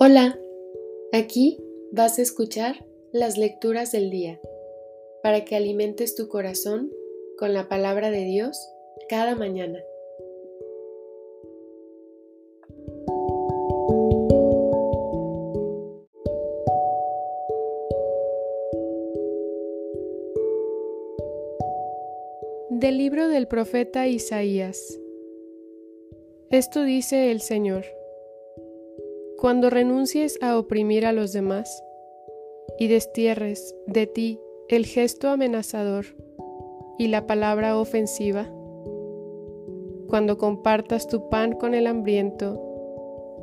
Hola, aquí vas a escuchar las lecturas del día para que alimentes tu corazón con la palabra de Dios cada mañana. Del libro del profeta Isaías. Esto dice el Señor. Cuando renuncies a oprimir a los demás y destierres de ti el gesto amenazador y la palabra ofensiva, cuando compartas tu pan con el hambriento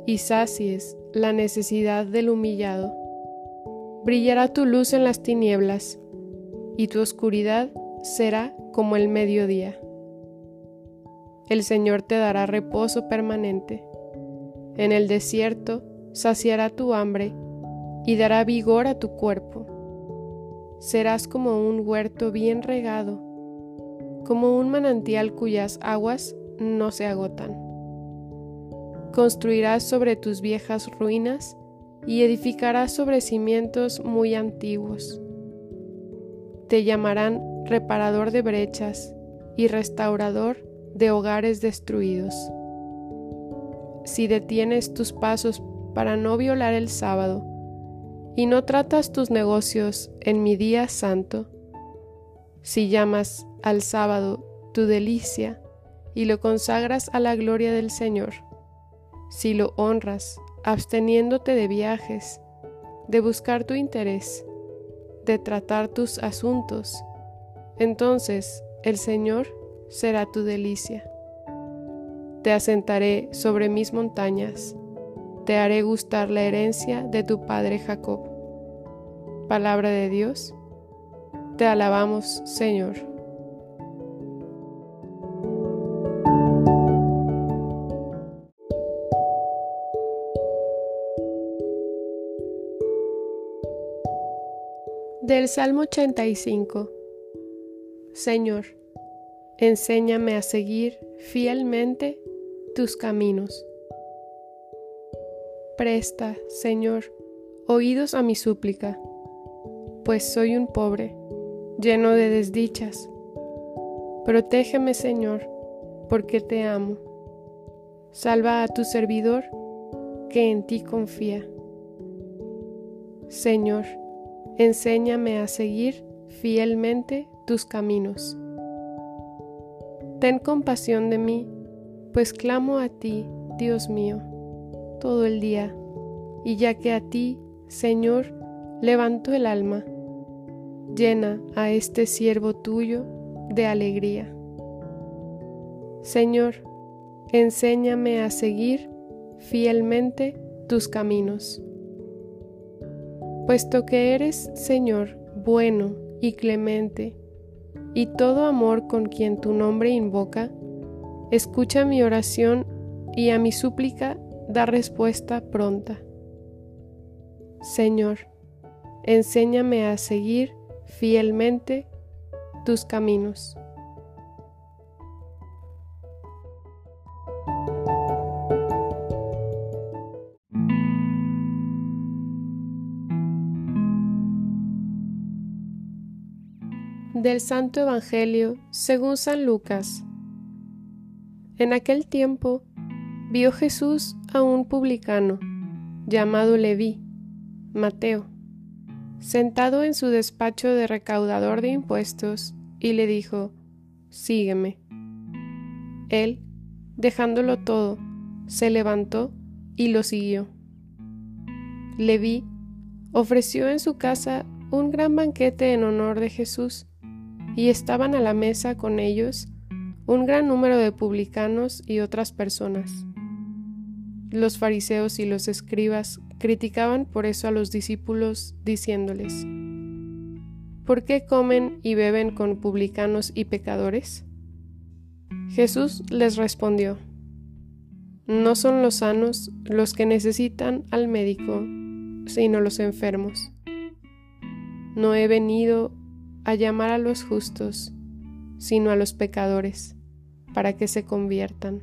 y sacies la necesidad del humillado, brillará tu luz en las tinieblas y tu oscuridad será como el mediodía. El Señor te dará reposo permanente en el desierto saciará tu hambre y dará vigor a tu cuerpo. Serás como un huerto bien regado, como un manantial cuyas aguas no se agotan. Construirás sobre tus viejas ruinas y edificarás sobre cimientos muy antiguos. Te llamarán reparador de brechas y restaurador de hogares destruidos si detienes tus pasos para no violar el sábado y no tratas tus negocios en mi día santo, si llamas al sábado tu delicia y lo consagras a la gloria del Señor, si lo honras absteniéndote de viajes, de buscar tu interés, de tratar tus asuntos, entonces el Señor será tu delicia. Te asentaré sobre mis montañas, te haré gustar la herencia de tu padre Jacob. Palabra de Dios, te alabamos Señor. Del Salmo 85 Señor, enséñame a seguir fielmente tus caminos. Presta, Señor, oídos a mi súplica, pues soy un pobre, lleno de desdichas. Protégeme, Señor, porque te amo. Salva a tu servidor, que en ti confía. Señor, enséñame a seguir fielmente tus caminos. Ten compasión de mí pues clamo a ti, Dios mío, todo el día, y ya que a ti, Señor, levanto el alma, llena a este siervo tuyo de alegría. Señor, enséñame a seguir fielmente tus caminos. Puesto que eres, Señor, bueno y clemente, y todo amor con quien tu nombre invoca, Escucha mi oración y a mi súplica da respuesta pronta. Señor, enséñame a seguir fielmente tus caminos. Del Santo Evangelio según San Lucas en aquel tiempo vio Jesús un publicano llamado Leví, Mateo, sentado en su despacho de recaudador de impuestos, y le dijo, Sígueme. Él, dejándolo todo, se levantó y lo siguió. Leví ofreció en su casa un gran banquete en honor de Jesús, y estaban a la mesa con ellos un gran número de publicanos y otras personas. Los fariseos y los escribas criticaban por eso a los discípulos, diciéndoles, ¿Por qué comen y beben con publicanos y pecadores? Jesús les respondió, No son los sanos los que necesitan al médico, sino los enfermos. No he venido a llamar a los justos, sino a los pecadores para que se conviertan.